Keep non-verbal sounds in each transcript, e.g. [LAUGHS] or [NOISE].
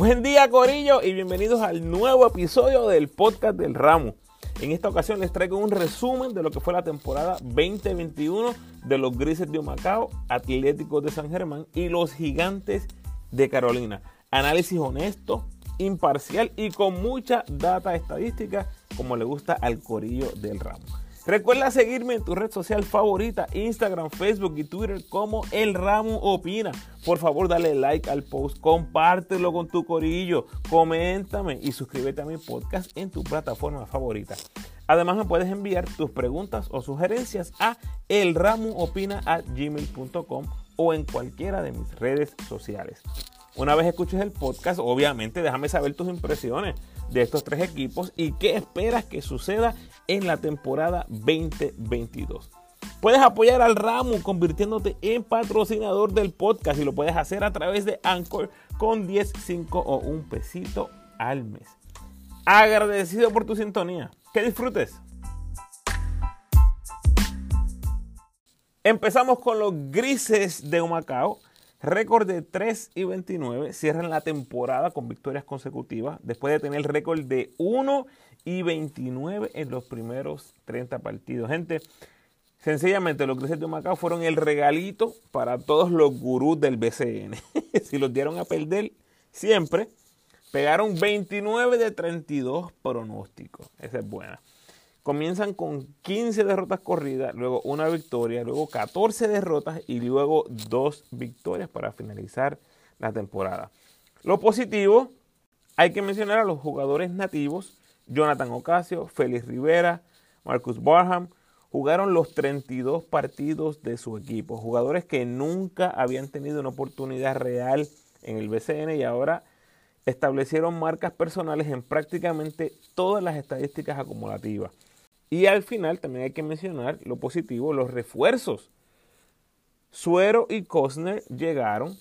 Buen día Corillo y bienvenidos al nuevo episodio del podcast del ramo. En esta ocasión les traigo un resumen de lo que fue la temporada 2021 de los Grises de Humacao, Atléticos de San Germán y los Gigantes de Carolina. Análisis honesto, imparcial y con mucha data estadística como le gusta al Corillo del ramo. Recuerda seguirme en tu red social favorita, Instagram, Facebook y Twitter como El Ramo Opina. Por favor, dale like al post, compártelo con tu corillo, coméntame y suscríbete a mi podcast en tu plataforma favorita. Además, me puedes enviar tus preguntas o sugerencias a elramoopina.gmail.com o en cualquiera de mis redes sociales. Una vez escuches el podcast, obviamente déjame saber tus impresiones de estos tres equipos y qué esperas que suceda en la temporada 2022. Puedes apoyar al ramo convirtiéndote en patrocinador del podcast y lo puedes hacer a través de Anchor con 10, 5 o un pesito al mes. Agradecido por tu sintonía. Que disfrutes. Empezamos con los grises de Humacao Récord de 3 y 29 cierran la temporada con victorias consecutivas después de tener récord de 1 y 29 en los primeros 30 partidos. Gente, sencillamente los Grises de Macao fueron el regalito para todos los gurús del BCN. [LAUGHS] si los dieron a perder siempre, pegaron 29 de 32 pronósticos. Esa es buena. Comienzan con 15 derrotas corridas, luego una victoria, luego 14 derrotas y luego dos victorias para finalizar la temporada. Lo positivo, hay que mencionar a los jugadores nativos, Jonathan Ocasio, Félix Rivera, Marcus Barham, jugaron los 32 partidos de su equipo, jugadores que nunca habían tenido una oportunidad real en el BCN y ahora establecieron marcas personales en prácticamente todas las estadísticas acumulativas. Y al final también hay que mencionar lo positivo, los refuerzos. Suero y Cosner llegaron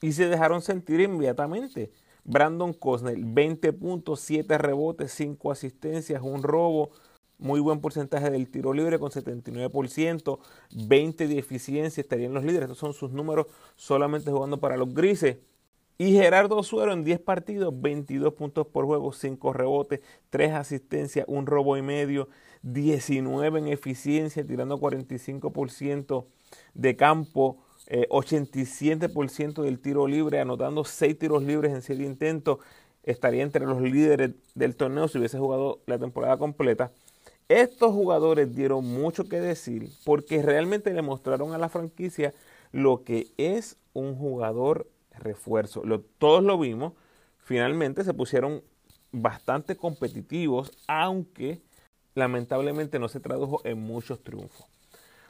y se dejaron sentir inmediatamente. Brandon Cosner, 20.7 rebotes, 5 asistencias, un robo, muy buen porcentaje del tiro libre con 79%, 20 de eficiencia, estarían los líderes. Estos son sus números solamente jugando para los grises. Y Gerardo Suero en 10 partidos, 22 puntos por juego, 5 rebotes, 3 asistencias, un robo y medio, 19 en eficiencia, tirando 45% de campo, 87% eh, del tiro libre, anotando 6 tiros libres en 7 intentos. Estaría entre los líderes del torneo si hubiese jugado la temporada completa. Estos jugadores dieron mucho que decir porque realmente le mostraron a la franquicia lo que es un jugador refuerzo. todos lo vimos. Finalmente se pusieron bastante competitivos, aunque lamentablemente no se tradujo en muchos triunfos.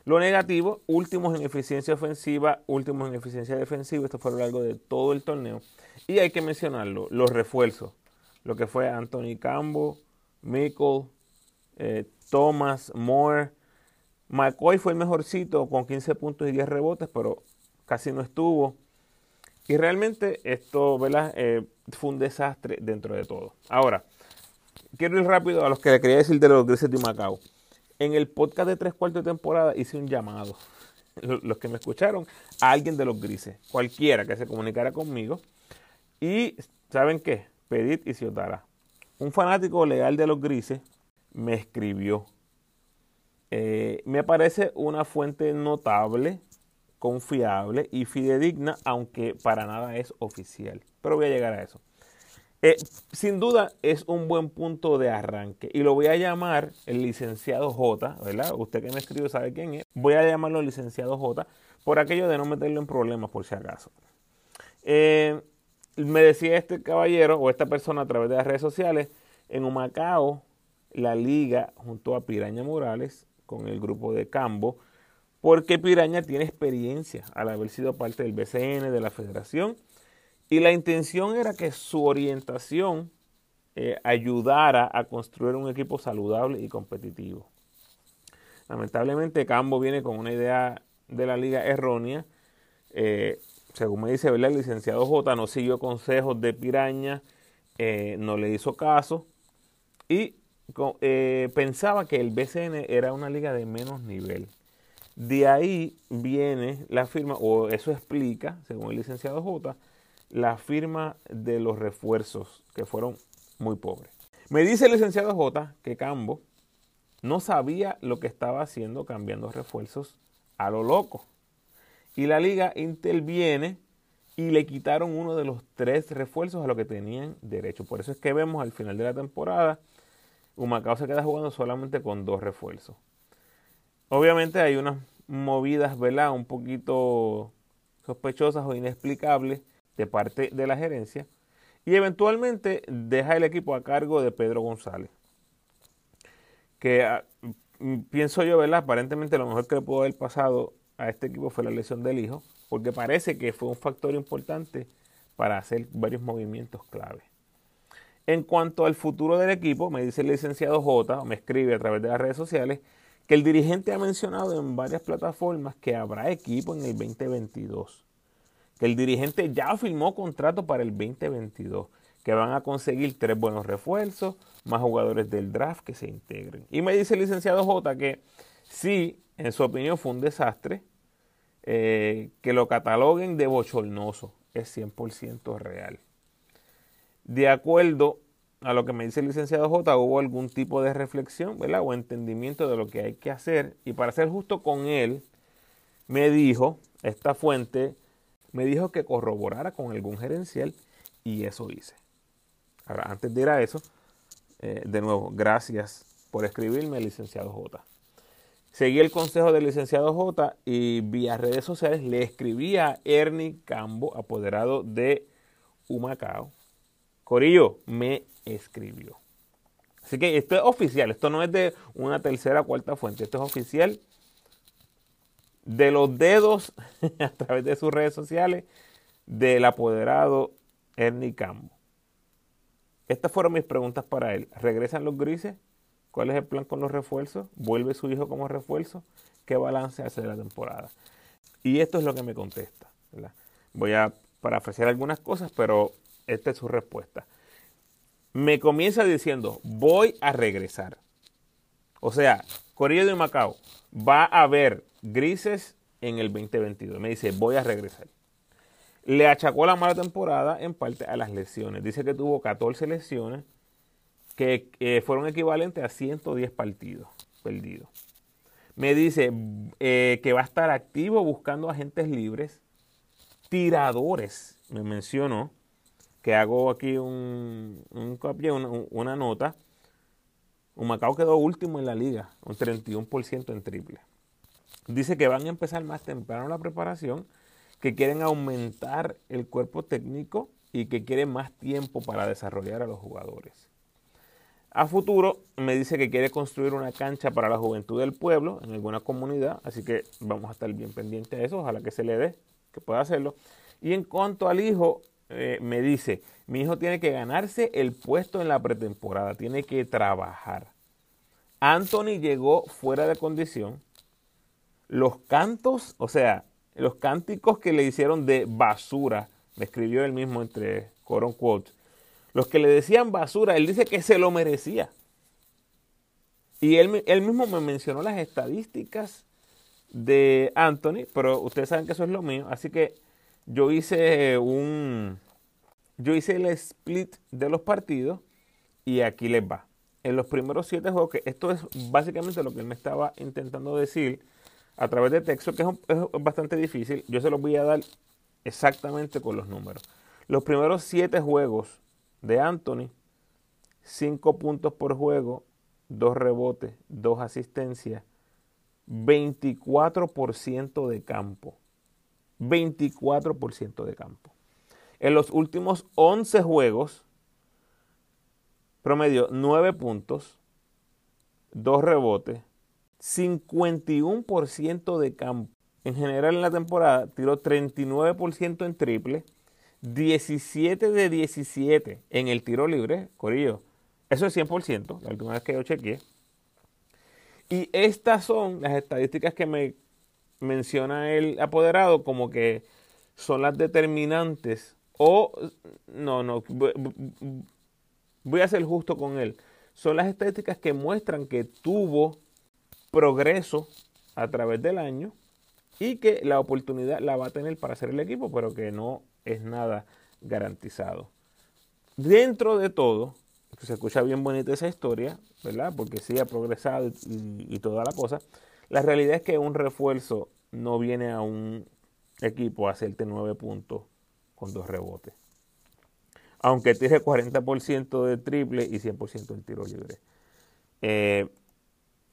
Lo negativo, últimos en eficiencia ofensiva, últimos en eficiencia defensiva, esto fue a lo largo de todo el torneo. Y hay que mencionarlo, los refuerzos, lo que fue Anthony Cambo, Michael, eh, Thomas, Moore. McCoy fue el mejorcito con 15 puntos y 10 rebotes, pero casi no estuvo. Y realmente esto ¿verdad? Eh, fue un desastre dentro de todo. Ahora, quiero ir rápido a los que le quería decir de los grises de Macao. En el podcast de tres cuartos de temporada hice un llamado. Los que me escucharon, a alguien de los grises, cualquiera que se comunicara conmigo. Y, ¿saben qué? Pedid y Ciotara. Un fanático legal de los grises me escribió. Eh, me parece una fuente notable confiable y fidedigna, aunque para nada es oficial. Pero voy a llegar a eso. Eh, sin duda es un buen punto de arranque y lo voy a llamar el licenciado J, ¿verdad? Usted que me escribe sabe quién es. Voy a llamarlo licenciado J por aquello de no meterlo en problemas por si acaso. Eh, me decía este caballero o esta persona a través de las redes sociales, en Humacao, la liga junto a Piraña Morales con el grupo de Cambo porque Piraña tiene experiencia al haber sido parte del BCN, de la federación, y la intención era que su orientación eh, ayudara a construir un equipo saludable y competitivo. Lamentablemente Cambo viene con una idea de la liga errónea. Eh, según me dice el licenciado J no siguió consejos de Piraña, eh, no le hizo caso y pensaba que el BCN era una liga de menos nivel. De ahí viene la firma, o eso explica, según el licenciado J, la firma de los refuerzos, que fueron muy pobres. Me dice el licenciado J que Cambo no sabía lo que estaba haciendo cambiando refuerzos a lo loco. Y la liga interviene y le quitaron uno de los tres refuerzos a lo que tenían derecho. Por eso es que vemos al final de la temporada, Humacao se queda jugando solamente con dos refuerzos. Obviamente hay unas movidas, ¿verdad? Un poquito sospechosas o inexplicables de parte de la gerencia. Y eventualmente deja el equipo a cargo de Pedro González. Que ah, pienso yo, ¿verdad? Aparentemente lo mejor que le pudo haber pasado a este equipo fue la lesión del hijo porque parece que fue un factor importante para hacer varios movimientos clave. En cuanto al futuro del equipo, me dice el licenciado J, me escribe a través de las redes sociales, que el dirigente ha mencionado en varias plataformas que habrá equipo en el 2022, que el dirigente ya firmó contrato para el 2022, que van a conseguir tres buenos refuerzos, más jugadores del draft que se integren. Y me dice el licenciado J que sí, en su opinión fue un desastre, eh, que lo cataloguen de bochornoso es 100% real. De acuerdo a lo que me dice el licenciado J, hubo algún tipo de reflexión ¿verdad? o entendimiento de lo que hay que hacer. Y para ser justo con él, me dijo, esta fuente, me dijo que corroborara con algún gerencial y eso hice. Ahora, antes de ir a eso, eh, de nuevo, gracias por escribirme, licenciado J. Seguí el consejo del licenciado J y vía redes sociales le escribí a Ernie Cambo, apoderado de Humacao. Corillo me escribió. Así que esto es oficial, esto no es de una tercera cuarta fuente, esto es oficial de los dedos [LAUGHS] a través de sus redes sociales del apoderado Ernie Cambo. Estas fueron mis preguntas para él. ¿Regresan los grises? ¿Cuál es el plan con los refuerzos? ¿Vuelve su hijo como refuerzo? ¿Qué balance hace de la temporada? Y esto es lo que me contesta. Voy a parafrasear algunas cosas, pero esta es su respuesta. Me comienza diciendo, voy a regresar. O sea, Corillo de Macao, va a haber grises en el 2022. Me dice, voy a regresar. Le achacó la mala temporada en parte a las lesiones. Dice que tuvo 14 lesiones que fueron equivalentes a 110 partidos perdidos. Me dice eh, que va a estar activo buscando agentes libres, tiradores, me mencionó, que hago aquí un, un una, una nota. Macao quedó último en la liga, un 31% en triple. Dice que van a empezar más temprano la preparación, que quieren aumentar el cuerpo técnico y que quieren más tiempo para desarrollar a los jugadores. A futuro me dice que quiere construir una cancha para la juventud del pueblo en alguna comunidad, así que vamos a estar bien pendientes de eso, ojalá que se le dé, que pueda hacerlo. Y en cuanto al hijo, eh, me dice, mi hijo tiene que ganarse el puesto en la pretemporada, tiene que trabajar. Anthony llegó fuera de condición. Los cantos, o sea, los cánticos que le hicieron de basura, me escribió él mismo entre coron quotes, los que le decían basura, él dice que se lo merecía. Y él, él mismo me mencionó las estadísticas de Anthony, pero ustedes saben que eso es lo mío, así que yo hice un yo hice el split de los partidos y aquí les va. En los primeros siete juegos, que esto es básicamente lo que él me estaba intentando decir a través de texto, que es, es bastante difícil, yo se los voy a dar exactamente con los números. Los primeros siete juegos de Anthony, 5 puntos por juego, 2 rebotes, 2 asistencias, 24% de campo. 24% de campo. En los últimos 11 juegos, promedio 9 puntos, 2 rebotes, 51% de campo. En general en la temporada tiró 39% en triple, 17 de 17 en el tiro libre, Corillo. Eso es 100%, la última vez que yo chequeé. Y estas son las estadísticas que me menciona el apoderado como que son las determinantes. O, no, no, voy a ser justo con él. Son las estadísticas que muestran que tuvo progreso a través del año y que la oportunidad la va a tener para hacer el equipo, pero que no es nada garantizado. Dentro de todo, se escucha bien bonita esa historia, ¿verdad? Porque sí ha progresado y, y toda la cosa. La realidad es que un refuerzo no viene a un equipo a hacerte 9 puntos con dos rebotes. Aunque tire 40% de triple y 100% en tiro libre. Eh,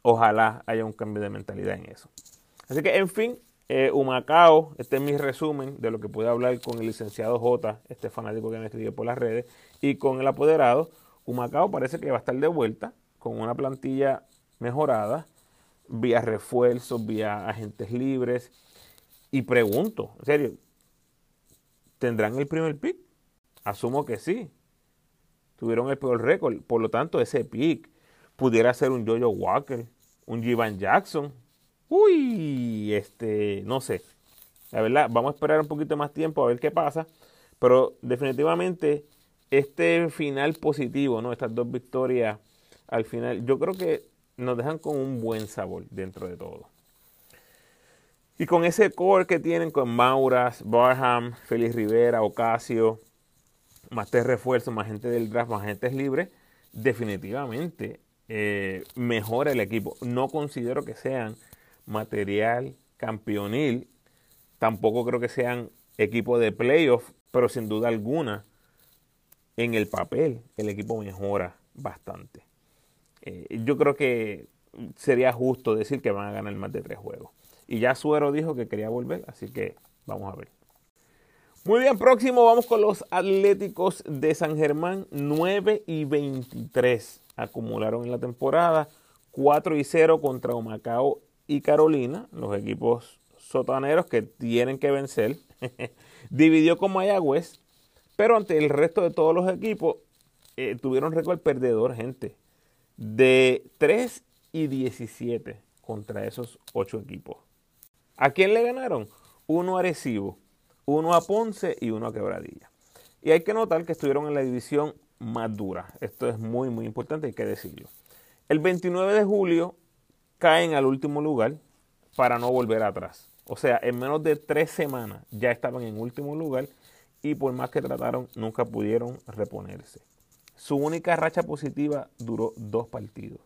ojalá haya un cambio de mentalidad en eso. Así que, en fin, eh, Humacao, este es mi resumen de lo que pude hablar con el licenciado J, este fanático que me escribió por las redes, y con el apoderado. Humacao parece que va a estar de vuelta con una plantilla mejorada, vía refuerzos, vía agentes libres. Y pregunto, en serio, ¿tendrán el primer pick? Asumo que sí. Tuvieron el peor récord. Por lo tanto, ese pick pudiera ser un Jojo Walker, un Jivan Jackson. Uy, este, no sé. La verdad, vamos a esperar un poquito más tiempo a ver qué pasa. Pero definitivamente este final positivo, ¿no? Estas dos victorias al final, yo creo que nos dejan con un buen sabor dentro de todo. Y con ese core que tienen con Mauras, Barham, Félix Rivera, Ocasio, más tres refuerzos, más gente del draft, más agentes libres, definitivamente eh, mejora el equipo. No considero que sean material campeonil, tampoco creo que sean equipo de playoff, pero sin duda alguna, en el papel el equipo mejora bastante. Eh, yo creo que sería justo decir que van a ganar más de tres juegos. Y ya Suero dijo que quería volver, así que vamos a ver. Muy bien, próximo vamos con los Atléticos de San Germán, 9 y 23 acumularon en la temporada, 4 y 0 contra Humacao y Carolina, los equipos sotaneros que tienen que vencer. [LAUGHS] Dividió con Mayagüez, pero ante el resto de todos los equipos eh, tuvieron récord perdedor, gente de 3 y 17 contra esos 8 equipos. ¿A quién le ganaron? Uno a Arecibo, uno a Ponce y uno a Quebradilla. Y hay que notar que estuvieron en la división más dura. Esto es muy, muy importante, hay que decirlo. El 29 de julio caen al último lugar para no volver atrás. O sea, en menos de tres semanas ya estaban en último lugar y por más que trataron, nunca pudieron reponerse. Su única racha positiva duró dos partidos.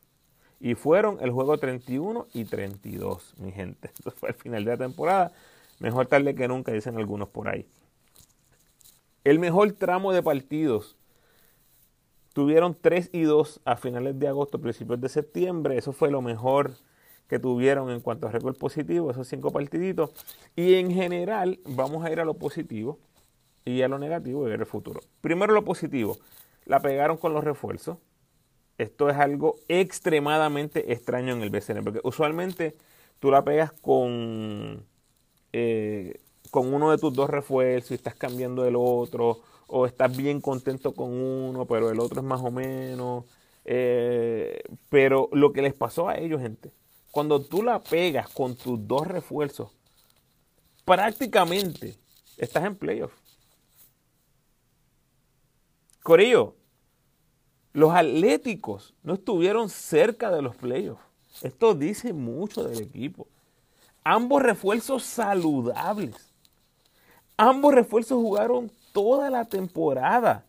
Y fueron el juego 31 y 32, mi gente. [LAUGHS] Esto fue el final de la temporada. Mejor tarde que nunca, dicen algunos por ahí. El mejor tramo de partidos tuvieron 3 y 2 a finales de agosto, principios de septiembre. Eso fue lo mejor que tuvieron en cuanto a récord positivo, esos cinco partiditos. Y en general, vamos a ir a lo positivo y a lo negativo y ver el futuro. Primero lo positivo la pegaron con los refuerzos. Esto es algo extremadamente extraño en el BCN, porque usualmente tú la pegas con, eh, con uno de tus dos refuerzos y estás cambiando el otro, o estás bien contento con uno, pero el otro es más o menos. Eh, pero lo que les pasó a ellos, gente, cuando tú la pegas con tus dos refuerzos, prácticamente estás en playoff. Corillo, los atléticos no estuvieron cerca de los playoffs. Esto dice mucho del equipo. Ambos refuerzos saludables. Ambos refuerzos jugaron toda la temporada.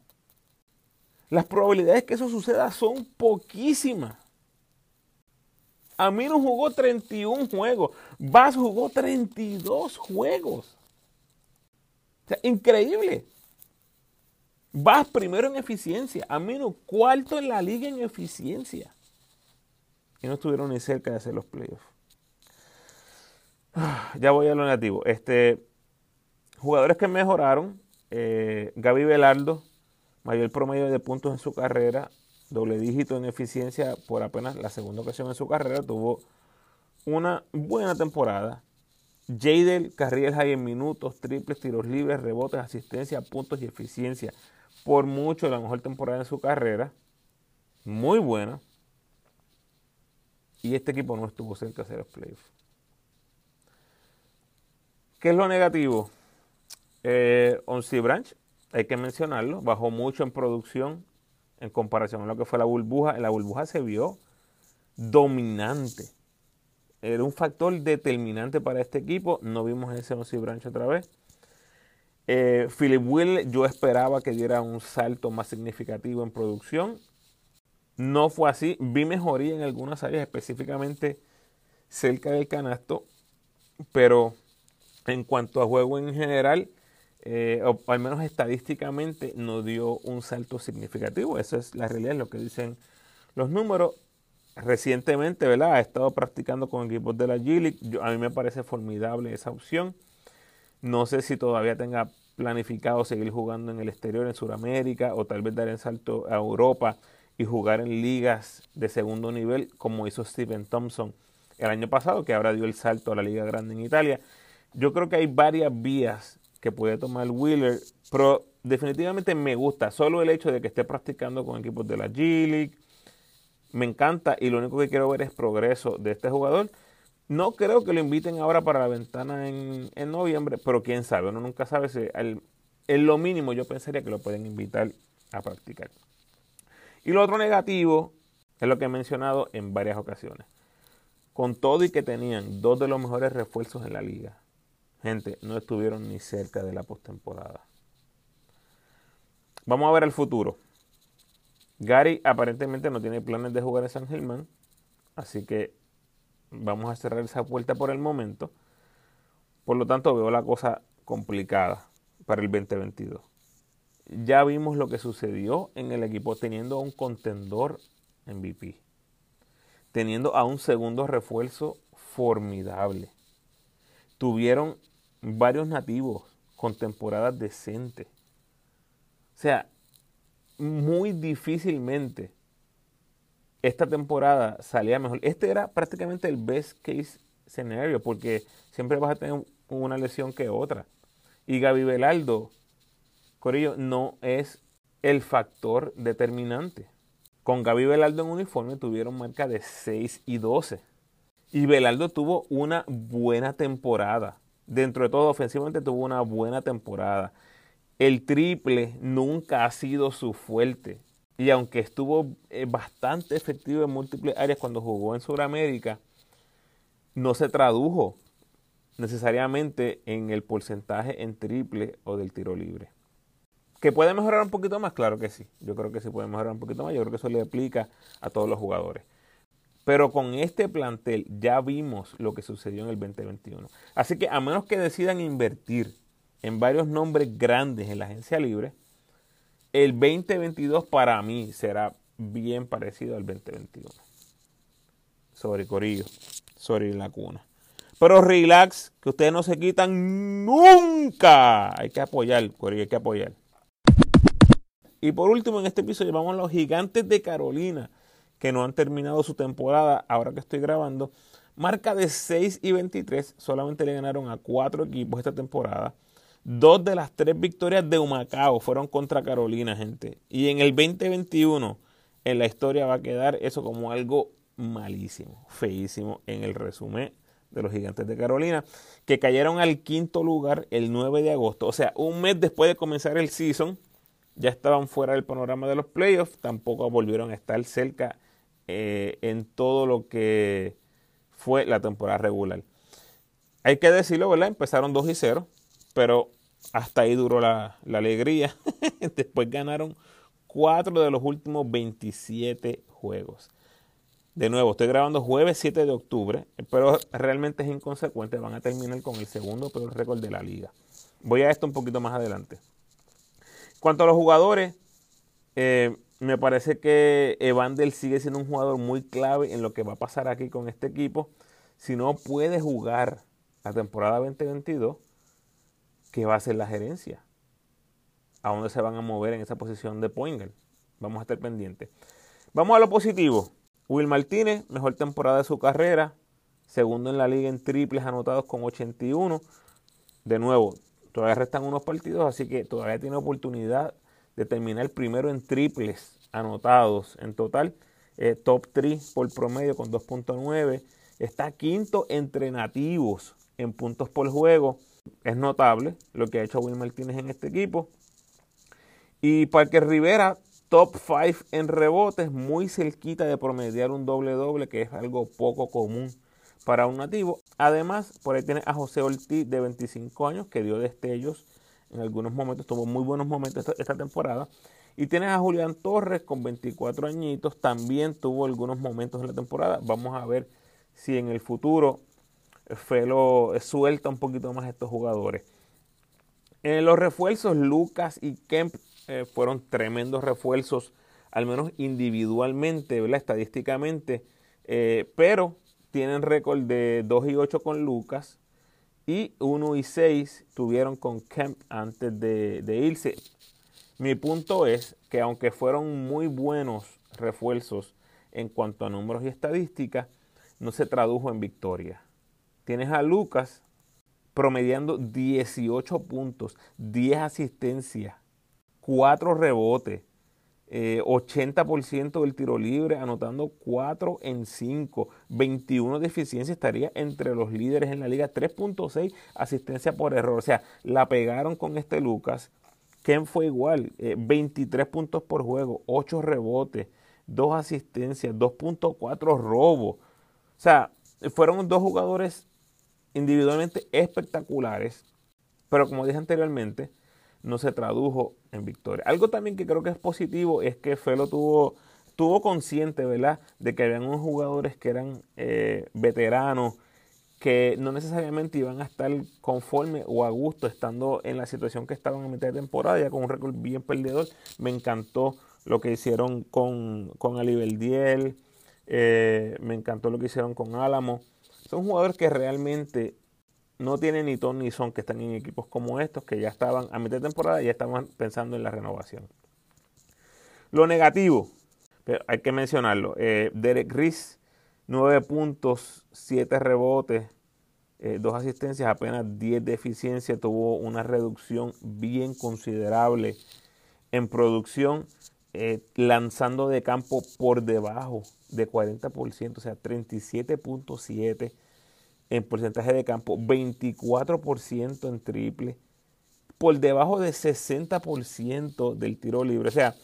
Las probabilidades que eso suceda son poquísimas. Amino jugó 31 juegos. Vaz jugó 32 juegos. O sea, increíble. Vas primero en eficiencia, a menos cuarto en la liga en eficiencia. Y no estuvieron ni cerca de hacer los playoffs. [SIGHS] Ya voy a lo negativo. Este, jugadores que mejoraron. Eh, Gaby Velardo, mayor promedio de puntos en su carrera, doble dígito en eficiencia por apenas la segunda ocasión en su carrera, tuvo una buena temporada. Jadel Carriel High en minutos, triples, tiros libres, rebotes, asistencia, puntos y eficiencia por mucho la mejor temporada de su carrera, muy buena, y este equipo no estuvo cerca de hacer los playoffs. ¿Qué es lo negativo? Eh, Branch, hay que mencionarlo, bajó mucho en producción en comparación a lo que fue la burbuja. En la burbuja se vio dominante. Era un factor determinante para este equipo. No vimos ese Onsi Branch otra vez. Eh, Philip Will, yo esperaba que diera un salto más significativo en producción. No fue así. Vi mejoría en algunas áreas, específicamente cerca del canasto. Pero en cuanto a juego en general, eh, al menos estadísticamente, no dio un salto significativo. Esa es la realidad, lo que dicen los números. Recientemente, ¿verdad? Ha estado practicando con equipos de la G League. a mí me parece formidable esa opción. No sé si todavía tenga planificado seguir jugando en el exterior, en Sudamérica, o tal vez dar el salto a Europa y jugar en ligas de segundo nivel, como hizo Steven Thompson el año pasado, que ahora dio el salto a la Liga Grande en Italia. Yo creo que hay varias vías que puede tomar Wheeler, pero definitivamente me gusta solo el hecho de que esté practicando con equipos de la G League. Me encanta y lo único que quiero ver es progreso de este jugador. No creo que lo inviten ahora para la ventana en, noviembre, pero quién sabe, uno nunca sabe si en lo mínimo yo pensaría que lo pueden invitar a practicar. Y lo otro negativo es lo que he mencionado en varias ocasiones. Con todo y que tenían dos de los mejores refuerzos en la liga, gente, no estuvieron ni cerca de la postemporada. Vamos a ver el futuro. Gary aparentemente no tiene planes de jugar en San Germán, así que vamos a cerrar esa puerta por el momento. Por lo tanto, veo la cosa complicada para el 2022. Ya vimos lo que sucedió en el equipo teniendo a un contendor MVP, teniendo a un segundo refuerzo formidable. Tuvieron varios nativos con temporadas decentes. O sea, muy difícilmente esta temporada salía mejor. Este era prácticamente el best case scenario porque siempre vas a tener una lesión que otra. Y Gaby Velaldo, Corillo, no es el factor determinante. Con Gaby Velaldo en uniforme tuvieron marca de 6 y 12. Y Velaldo tuvo una buena temporada. Dentro de todo, ofensivamente tuvo una buena temporada. El triple nunca ha sido su fuerte. Y aunque estuvo eh, bastante efectivo en múltiples áreas cuando jugó en Sudamérica, no se tradujo necesariamente en el porcentaje en triple o del tiro libre. ¿Que puede mejorar un poquito más? Claro que sí. Yo creo que sí puede mejorar un poquito más. Yo creo que eso le aplica a todos los jugadores. Pero con este plantel ya vimos lo que sucedió en el 2021. Así que a menos que decidan invertir en varios nombres grandes en la agencia libre, el 2022 para mí será bien parecido al 2021. Sorry, Corillo. Sorry, la cuna. Pero relax, que ustedes no se quitan nunca. Hay que apoyar, Corillo, hay que apoyar. Y por último, en este episodio vamos a los gigantes de Carolina, que no han terminado su temporada, ahora que estoy grabando. Marca de 6 y 23, solamente le ganaron a cuatro equipos esta temporada. Dos de las tres victorias de Humacao fueron contra Carolina, gente. Y en el 2021, en la historia va a quedar eso como algo malísimo, feísimo en el resumen de los gigantes de Carolina, que cayeron al quinto lugar el 9 de agosto. O sea, un mes después de comenzar el season, ya estaban fuera del panorama de los playoffs, tampoco volvieron a estar cerca eh, en todo lo que fue la temporada regular. Hay que decirlo, ¿verdad? Empezaron 2 y 0, pero hasta ahí duró la, alegría. [LAUGHS] Después ganaron 4 de los últimos 27 juegos. De nuevo, estoy grabando jueves 7 de octubre, pero realmente es inconsecuente. Van a terminar con el segundo peor récord de la liga. Voy a esto un poquito más adelante. Cuanto a los jugadores, eh, me parece que Evander sigue siendo un jugador muy clave en lo que va a pasar aquí con este equipo. Si no puede jugar la temporada 2022, qué va a hacer la gerencia, a dónde se van a mover en esa posición de Poingal. Vamos a estar pendientes. Vamos a lo positivo. Will Martínez, mejor temporada de su carrera, segundo en la liga en triples anotados con 81. De nuevo, todavía restan unos partidos, así que todavía tiene oportunidad de terminar primero en triples anotados en total. Eh, top 3 por promedio con 2.9. Está quinto entre nativos en puntos por juego es notable lo que ha hecho Will Martínez en este equipo. Y Parker Rivera, top 5 en rebotes, muy cerquita de promediar un doble-doble, que es algo poco común para un nativo. Además, por ahí tiene a José Ortiz, de 25 años, que dio destellos en algunos momentos, tuvo muy buenos momentos esta, temporada. Y tienes a Julián Torres con 24 añitos, también tuvo algunos momentos en la temporada. Vamos a ver si en el futuro Felo suelta un poquito más estos jugadores. En los refuerzos, Lucas y Kemp eh, fueron tremendos refuerzos, al menos individualmente, estadísticamente, eh, pero tienen récord de 2 y 8 con Lucas y 1 y 6 tuvieron con Kemp antes de, de irse. Mi punto es que aunque fueron muy buenos refuerzos en cuanto a números y estadísticas, no se tradujo en victoria. Tienes a Lucas promediando 18 puntos, 10 asistencias, 4 rebotes, 80% eh, del tiro libre, anotando 4 en 5, 21 de eficiencia, estaría entre los líderes en la liga, 3.6 asistencia por error. O sea, la pegaron con este Lucas. Ken fue igual, 23 eh, puntos por juego, 8 rebotes, 2 asistencias, 2.4 robos. O sea, fueron dos jugadores individualmente espectaculares, pero como dije anteriormente, no se tradujo en victoria. Algo también que creo que es positivo es que Felo tuvo, tuvo consciente, ¿verdad?, de que habían unos jugadores que eran eh, veteranos, que no necesariamente iban a estar conforme o a gusto estando en la situación que estaban en mitad de temporada, ya con un récord bien perdedor. Me encantó lo que hicieron con, con Alibeldiel, eh, me encantó lo que hicieron con Álamo. Son jugadores que realmente no tienen ni ton ni son que están en equipos como estos, que ya estaban a mitad de temporada y ya estaban pensando en la renovación. Lo negativo, pero hay que mencionarlo. Eh, Derek Riz, 9 puntos, 7 rebotes, eh, 2 asistencias, apenas 10 de eficiencia. Tuvo una reducción bien considerable en producción, eh, lanzando de campo por debajo de 40%, o sea, 37.7 en porcentaje de campo, 24% en triple, por debajo de 60% del tiro libre. O sea,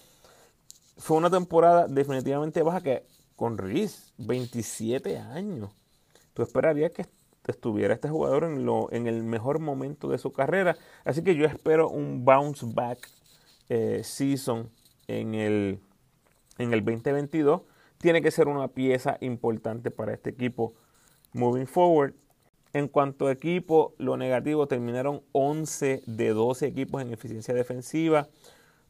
fue una temporada definitivamente baja que con Riz, 27 años. Tú esperarías que estuviera este jugador en, lo, en el mejor momento de su carrera. Así que yo espero un bounce back eh, season en el, en el 2022. Tiene que ser una pieza importante para este equipo Moving forward, en cuanto a equipo, lo negativo terminaron 11 de 12 equipos en eficiencia defensiva,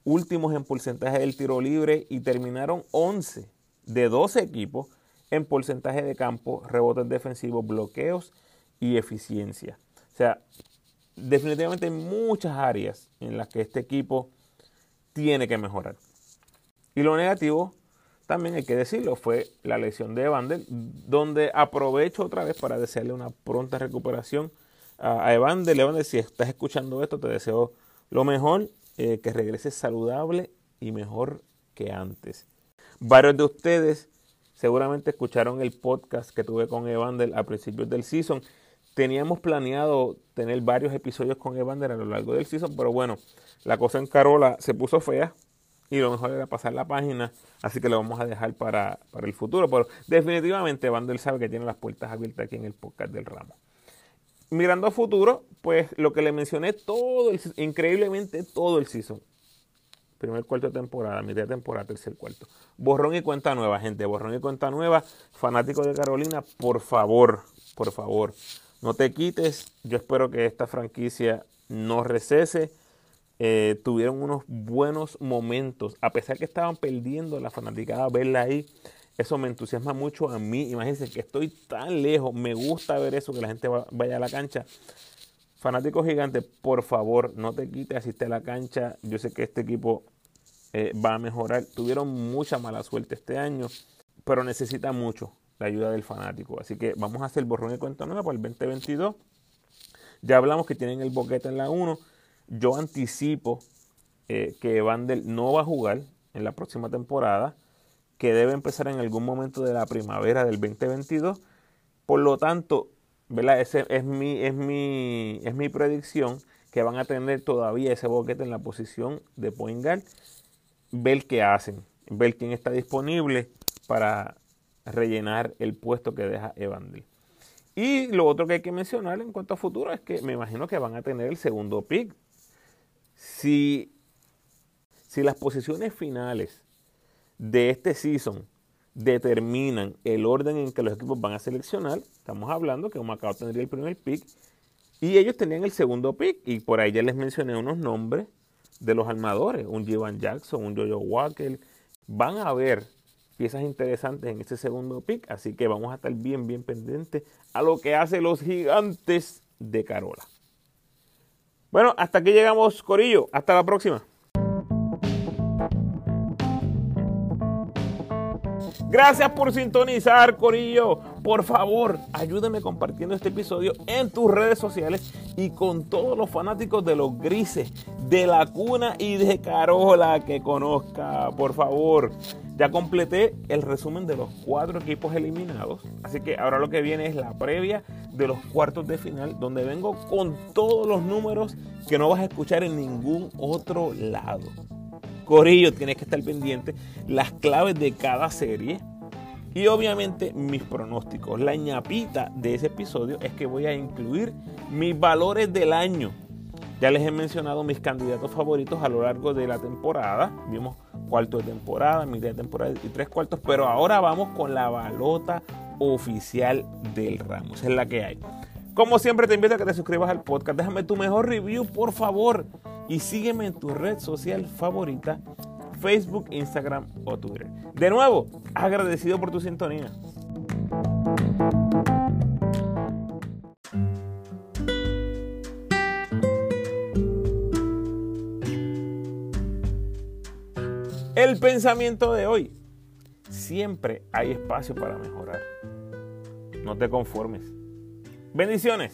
últimos en porcentaje del tiro libre y terminaron 11 de 12 equipos en porcentaje de campo, rebotes defensivos, bloqueos y eficiencia. O sea, definitivamente hay muchas áreas en las que este equipo tiene que mejorar. Y lo negativo, también hay que decirlo, fue la lesión de Evander, donde aprovecho otra vez para desearle una pronta recuperación a Evander. Evander, si estás escuchando esto, te deseo lo mejor, eh, que regreses saludable y mejor que antes. Varios de ustedes seguramente escucharon el podcast que tuve con Evander a principios del season. Teníamos planeado tener varios episodios con Evander a lo largo del season, pero bueno, la cosa en Carola se puso fea y lo mejor era pasar la página, así que lo vamos a dejar para, el futuro. Pero definitivamente Vandel sabe que tiene las puertas abiertas aquí en el podcast del ramo. Mirando a futuro, pues lo que le mencioné todo, el, increíblemente todo el season. Primer cuarto de temporada, mitad de temporada, tercer cuarto. Borrón y cuenta nueva, gente. Borrón y cuenta nueva. Fanático de Carolina, por favor, por favor, no te quites. Yo espero que esta franquicia no recese eh, tuvieron unos buenos momentos, a pesar que estaban perdiendo la fanaticada, verla ahí, eso me entusiasma mucho a mí. Imagínense que estoy tan lejos, me gusta ver eso, que la gente vaya a la cancha. Fanático gigante, por favor, no te quites, asiste a la cancha. Yo sé que este equipo eh, va a mejorar. Tuvieron mucha mala suerte este año, pero necesita mucho la ayuda del fanático. Así que vamos a hacer borrón y cuenta nueva para el 2022. Ya hablamos que tienen el boquete en la 1 yo anticipo eh, que Vandel no va a jugar en la próxima temporada, que debe empezar en algún momento de la primavera del 2022. Por lo tanto, ¿verdad? Es mi, es mi, es mi predicción que van a tener todavía ese boquete en la posición de point ver qué hacen, ver quién está disponible para rellenar el puesto que deja Evandel. Y lo otro que hay que mencionar en cuanto a futuro es que me imagino que van a tener el segundo pick si, si las posiciones finales de este season determinan el orden en que los equipos van a seleccionar, estamos hablando que Macao tendría el primer pick y ellos tenían el segundo pick y por ahí ya les mencioné unos nombres de los armadores, un Jivan Jackson, un Jojo Walker, van a haber piezas interesantes en ese segundo pick, así que vamos a estar bien, bien pendientes a lo que hacen los gigantes de Carola. Bueno, hasta aquí llegamos, Corillo. Hasta la próxima. Gracias por sintonizar, Corillo. Por favor, ayúdame compartiendo este episodio en tus redes sociales y con todos los fanáticos de los grises, de la cuna y de Carola que conozca. Por favor, ya completé el resumen de los cuatro equipos eliminados. Así que ahora lo que viene es la previa de los cuartos de final, donde vengo con todos los números que no vas a escuchar en ningún otro lado. Corillo, tienes que estar pendiente las claves de cada serie y obviamente mis pronósticos. La ñapita de ese episodio es que voy a incluir mis valores del año. Ya les he mencionado mis candidatos favoritos a lo largo de la temporada. Vimos cuarto de temporada, media de temporada y tres cuartos, pero ahora vamos con la balota oficial del Ramos. Es la que hay. Como siempre te invito a que te suscribas al podcast. Déjame tu mejor review, por favor y sígueme en tu red social favorita, Facebook, Instagram o Twitter. De nuevo, agradecido por tu sintonía. El pensamiento de hoy. Siempre hay espacio para mejorar. No te conformes. Bendiciones.